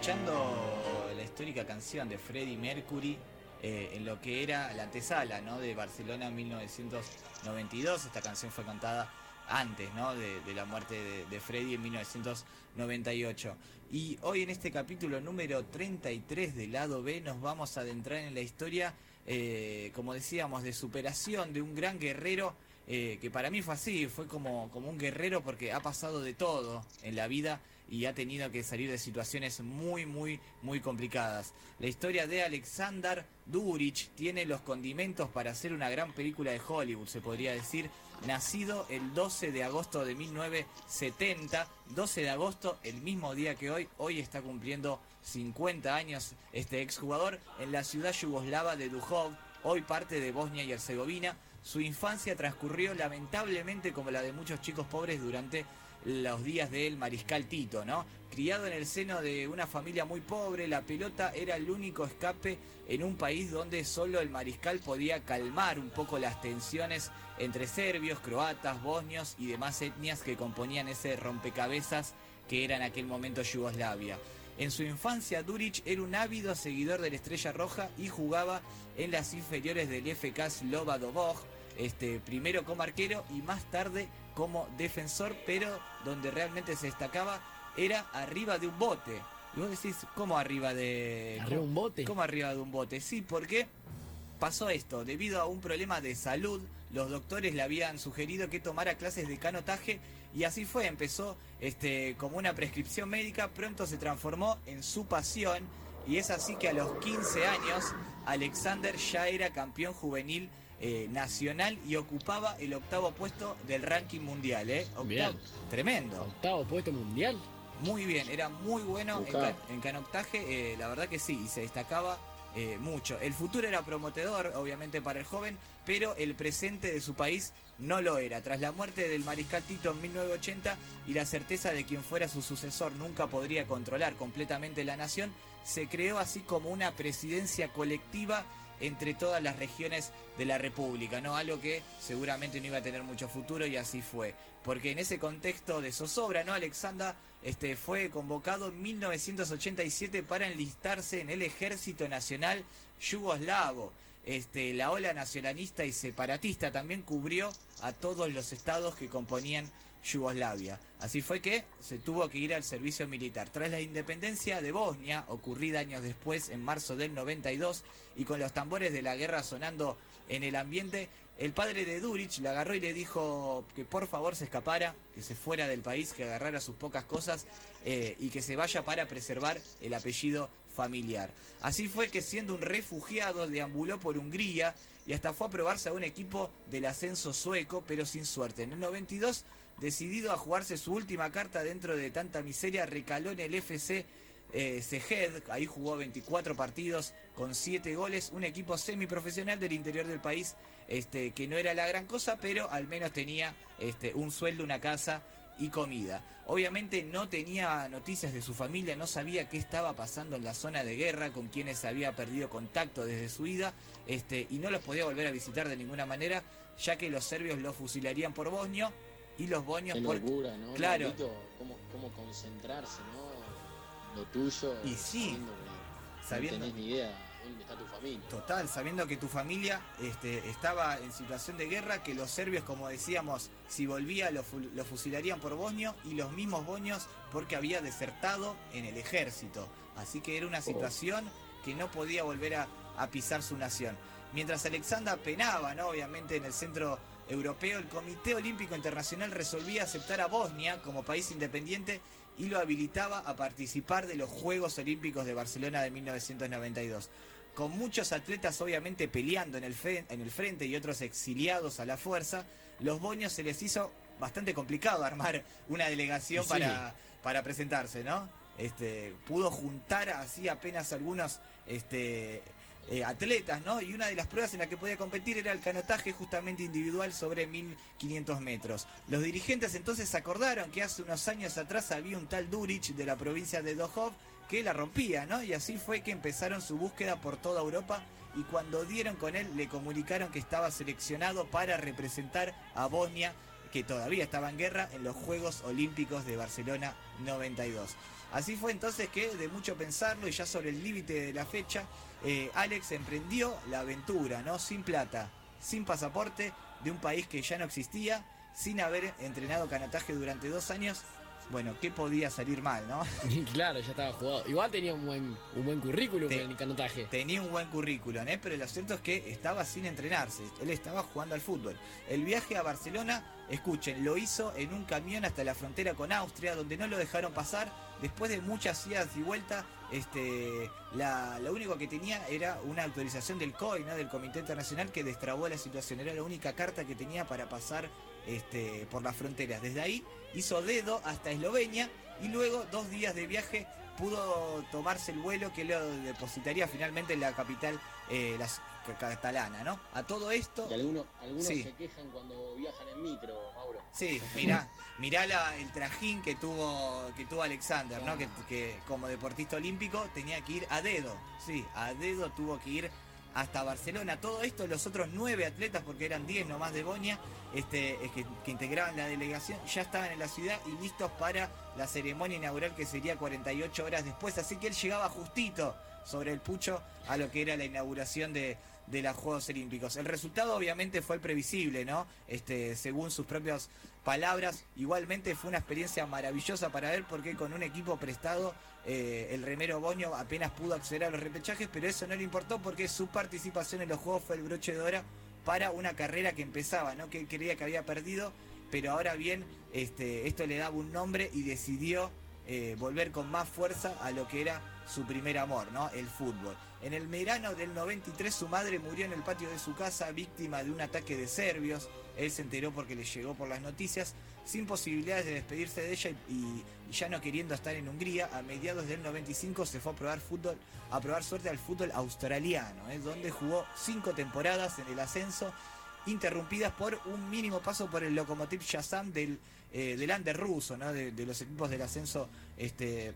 escuchando la histórica canción de Freddie Mercury eh, en lo que era la antesala de Barcelona en 1992. Esta canción fue cantada antes ¿no? de, la muerte de, de, Freddie en 1998. Y hoy en este capítulo número 33 del lado B nos vamos a adentrar en la historia, eh, como decíamos, de superación de un gran guerrero. Eh, que para mí fue así, fue como un guerrero porque ha pasado de todo en la vida y ha tenido que salir de situaciones muy, muy, muy complicadas. La historia de Alexander Durich tiene los condimentos para hacer una gran película de Hollywood, se podría decir. Nacido el 12 de agosto de 1970, 12 de agosto, el mismo día que hoy, hoy está cumpliendo 50 años este exjugador en la ciudad yugoslava de Duhov, hoy parte de Bosnia y Herzegovina. Su infancia transcurrió lamentablemente como la de muchos chicos pobres durante los días del mariscal Tito, ¿no? Criado en el seno de una familia muy pobre, la pelota era el único escape en un país donde solo el mariscal podía calmar un poco las tensiones entre serbios, croatas, bosnios y demás etnias que componían ese rompecabezas que era en aquel momento Yugoslavia. En su infancia, Duric era un ávido seguidor de la Estrella Roja y jugaba en las inferiores del FK Slobodobog, este, primero como arquero y más tarde como defensor, pero donde realmente se destacaba era arriba de un bote. Y vos decís, ¿cómo arriba de... ¿Arriba un bote? ¿Cómo arriba de un bote? Sí, porque pasó esto. Debido a un problema de salud, los doctores le habían sugerido que tomara clases de canotaje y así fue. Empezó este, como una prescripción médica, pronto se transformó en su pasión y es así que a los 15 años Alexander ya era campeón juvenil eh, nacional y ocupaba el octavo puesto del ranking mundial. ¿eh? Tremendo. Octavo puesto mundial. Muy bien, era muy bueno en, canotaje, eh, la verdad que sí, y se destacaba eh, mucho. El futuro era prometedor, obviamente, para el joven, pero el presente de su país no lo era. Tras la muerte del mariscal Tito en 1980 y la certeza de quien fuera su sucesor nunca podría controlar completamente la nación, se creó así como una presidencia colectiva entre todas las regiones de la República, ¿no? Algo que seguramente no iba a tener mucho futuro y así fue. Porque en ese contexto de zozobra, ¿no? Alexander este, fue convocado en 1987 para enlistarse en el Ejército Nacional Yugoslavo. Este, la ola nacionalista y separatista también cubrió a todos los estados que componían Yugoslavia. Así fue que se tuvo que ir al servicio militar. Tras la independencia de Bosnia, ocurrida años después, en marzo del 92, y con los tambores de la guerra sonando en el ambiente, el padre de Duric le agarró y le dijo que por favor se escapara, que se fuera del país, que agarrara sus pocas cosas eh, y que se vaya para preservar el apellido familiar. Así fue que siendo un refugiado deambuló por Hungría y hasta fue a probarse a un equipo del ascenso sueco, pero sin suerte. En el 92, decidido a jugarse su última carta dentro de tanta miseria, recaló en el FC eh, ahí jugó 24 partidos con 7 goles, un equipo semiprofesional del interior del país, este, que no era la gran cosa, pero al menos tenía este, un sueldo, una casa y comida. Obviamente no tenía noticias de su familia, no sabía qué estaba pasando en la zona de guerra, con quienes había perdido contacto desde su ida, este, y no los podía volver a visitar de ninguna manera, ya que los serbios lo fusilarían por Bosnio y los bosnios por... locura, ¿no? Claro. Cómo, concentrarse, ¿no? Lo tuyo. Y sí. Sabiendo, no tenés ni idea dónde está tu familia. Total, sabiendo que tu familia este, estaba en situación de guerra, que los serbios, como decíamos, si volvía lo, fusilarían por Bosnio y los mismos bosnios porque había desertado en el ejército. Así que era una oh. situación que no podía volver a, pisar su nación. Mientras Alexander penaba, ¿no? obviamente, en el centro europeo, el Comité Olímpico Internacional resolvía aceptar a Bosnia como país independiente y lo habilitaba a participar de los Juegos Olímpicos de Barcelona de 1992. con muchos atletas obviamente peleando en el, en el frente y otros exiliados a la fuerza, los boños se les hizo bastante complicado armar una delegación para, para presentarse, ¿no? Este, pudo juntar así apenas algunos este, eh, atletas, ¿no? Y una de las pruebas en la que podía competir era el canotaje justamente individual sobre 1500 metros. Los dirigentes entonces acordaron que hace unos años atrás había un tal Durich de la provincia de Dohov que la rompía, ¿no? Y así fue que empezaron su búsqueda por toda Europa y cuando dieron con él le comunicaron que estaba seleccionado para representar a Bosnia, que todavía estaba en guerra, en los Juegos Olímpicos de Barcelona 92. Así fue entonces que, de mucho pensarlo y ya sobre el límite de la fecha, eh, Alex emprendió la aventura, ¿no? Sin plata, sin pasaporte, de un país que ya no existía, sin haber entrenado canotaje durante dos años bueno, ¿qué podía salir mal, no? claro, ya estaba jugado. Igual tenía un buen, un buen currículum en el canotaje. Tenía un buen currículum, ¿eh? pero lo cierto es que estaba sin entrenarse. Él estaba jugando al fútbol. El viaje a Barcelona, escuchen, lo hizo en un camión hasta la frontera con Austria, donde no lo dejaron pasar. Después de muchas idas y vueltas, este, la, lo único que tenía era una autorización del COI, del Comité Internacional, que destrabó la situación. Era la única carta que tenía para pasar este, por las fronteras. Desde ahí hizo dedo hasta Eslovenia y luego dos días de viaje pudo tomarse el vuelo que lo depositaría finalmente en la capital eh, catalana, ¿no? A todo esto... Y algunos, se quejan cuando viajan en micro, Mauro. Sí, mirá, mirá la, el trajín que tuvo, que tuvo Alexander, ¿no? Que, que como deportista olímpico tenía que ir a dedo, sí, a dedo tuvo que ir hasta Barcelona. Todo esto, los otros nueve atletas, porque eran diez nomás de Boña, este, que, que, integraban la delegación, ya estaban en la ciudad y listos para la ceremonia inaugural que sería 48 horas después. Así que él llegaba justito sobre el pucho a lo que era la inauguración de, de los Juegos Olímpicos. El resultado obviamente fue el previsible, ¿no? Este, según sus propias palabras, igualmente fue una experiencia maravillosa para ver porque con un equipo prestado eh, el remero Boño apenas pudo acceder a los repechajes, pero eso no le importó porque su participación en los Juegos fue el broche de oro para una carrera que empezaba, ¿no? Que creía que había perdido, pero ahora bien, este, esto le daba un nombre y decidió eh, volver con más fuerza a lo que era su primer amor, ¿no? El fútbol. En el verano del 93 su madre murió en el patio de su casa víctima de un ataque de serbios. Él se enteró porque le llegó por las noticias, sin posibilidades de despedirse de ella y, ya no queriendo estar en Hungría, a mediados del 95 se fue a probar fútbol, a probar suerte al fútbol australiano, ¿eh? donde jugó cinco temporadas en el ascenso, interrumpidas por un mínimo paso por el Lokomotiv Shazam del, eh, del ruso, de, los equipos del ascenso este,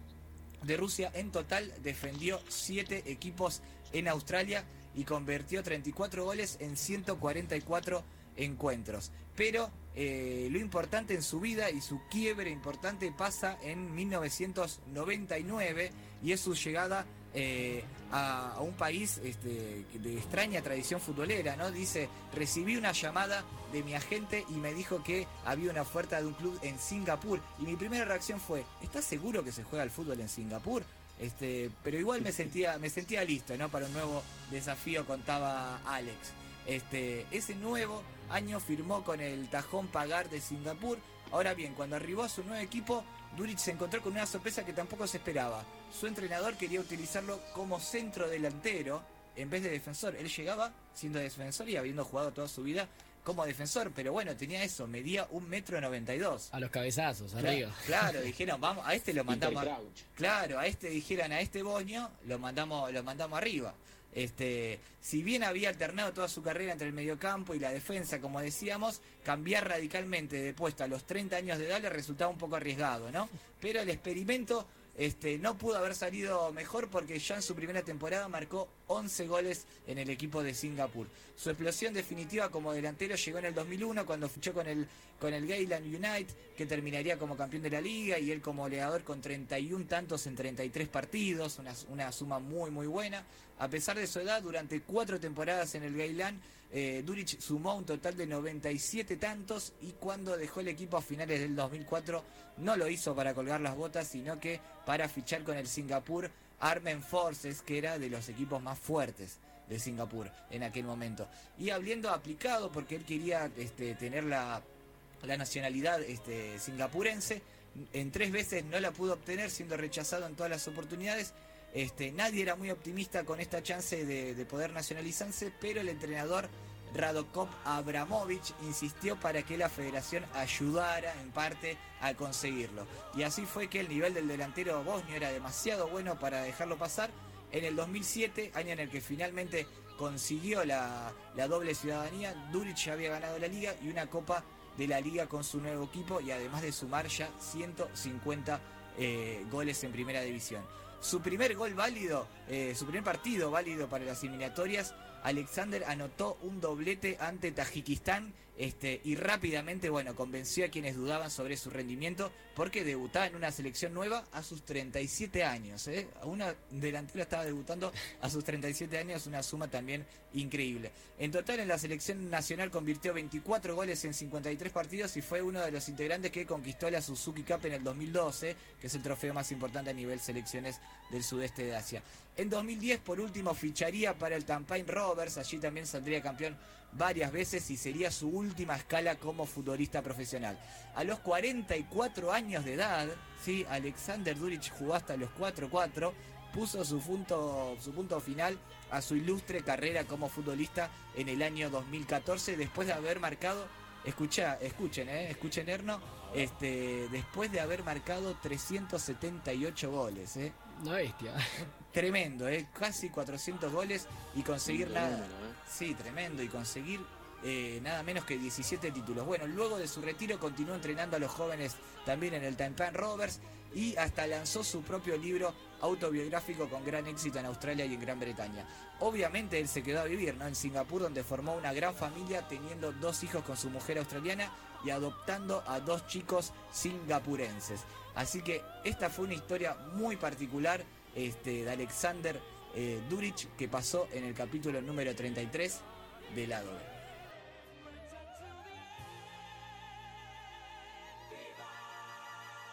de Rusia. En total defendió 7 equipos en Australia y convirtió 34 goles en 144 encuentros. Pero eh, lo importante en su vida y su quiebre importante pasa en 1999 y es su llegada eh, a, un país este, de extraña tradición futbolera, ¿no? Dice, recibí una llamada de mi agente y me dijo que había una oferta de un club en Singapur. Y mi primera reacción fue, ¿estás seguro que se juega el fútbol en Singapur? Este, pero igual me sentía, me sentía listo, ¿no? Para un nuevo desafío, contaba Alex. Este, ese nuevo año firmó con el Tajón Pagar de Singapur. Ahora bien, cuando arribó a su nuevo equipo, Duric se encontró con una sorpresa que tampoco se esperaba. Su entrenador quería utilizarlo como centro delantero en vez de defensor. Él llegaba siendo defensor y habiendo jugado toda su vida como defensor, pero bueno, tenía eso, medía un metro noventa y dos. A los cabezazos, arriba. Claro, dijeron, vamos, a este lo mandamos. claro, a este dijeron, a este boño lo mandamos, lo mandamos arriba. Este, si bien había alternado toda su carrera entre el mediocampo y la defensa, como decíamos, cambiar radicalmente de puesto a los 30 años de edad le resultaba un poco arriesgado, ¿no? Pero el experimento este, no pudo haber salido mejor porque ya en su primera temporada marcó 11 goles en el equipo de Singapur. Su explosión definitiva como delantero llegó en el 2001 cuando fichó con el, con el United, que terminaría como campeón de la liga, y él como goleador con 31 tantos en 33 partidos, una, suma muy muy buena. A pesar de su edad, durante cuatro temporadas en el Gayland, eh, Durich sumó un total de 97 tantos y cuando dejó el equipo a finales del 2004 no lo hizo para colgar las botas, sino que para fichar con el Singapur Armen Forces, que era de los equipos más fuertes de Singapur en aquel momento. Y habiendo aplicado, porque él quería este, tener la, nacionalidad este, singapurense, en tres veces no la pudo obtener, siendo rechazado en todas las oportunidades Este, nadie era muy optimista con esta chance de, de poder nacionalizarse, pero el entrenador Radokop Abramovich insistió para que la federación ayudara en parte a conseguirlo. Y así fue que el nivel del delantero bosnio era demasiado bueno para dejarlo pasar. En el 2007, año en el que finalmente consiguió la, doble ciudadanía, Duric ya había ganado la liga y una copa de la liga con su nuevo equipo y además de sumar ya 150 eh, goles en primera división. Su primer gol válido, eh, su primer partido válido para las eliminatorias Alexander anotó un doblete ante Tajikistán este, y rápidamente, bueno, convenció a quienes dudaban sobre su rendimiento porque debutaba en una selección nueva a sus 37 años. ¿eh? Una delantera estaba debutando a sus 37 años, una suma también increíble. En total en la selección nacional convirtió 24 goles en 53 partidos y fue uno de los integrantes que conquistó la Suzuki Cup en el 2012, que es el trofeo más importante a nivel selecciones del sudeste de Asia. En 2010, por último, ficharía para el Tampain Rovers, allí también saldría campeón varias veces y sería su última escala como futbolista profesional. A los 44 años de edad, ¿sí? Alexander Duric jugó hasta los 4-4, puso su punto, su punto final a su ilustre carrera como futbolista en el año 2014, después de haber marcado, escucha, escuchen, eh, escuchen Erno, este, después de haber marcado 378 goles. Eh. Una bestia. Tremendo, ¿eh? casi 400 goles y conseguir nada. Sí, tremendo, y conseguir eh, nada menos que 17 títulos. Bueno, luego de su retiro continuó entrenando a los jóvenes también en el Taipan Rovers y hasta lanzó su propio libro autobiográfico con gran éxito en Australia y en Gran Bretaña. Obviamente él se quedó a vivir ¿no? en Singapur donde formó una gran familia teniendo dos hijos con su mujer australiana y adoptando a dos chicos singapurenses. Así que esta fue una historia muy particular este, de Alexander eh, Duric que pasó en el capítulo número 33 de lado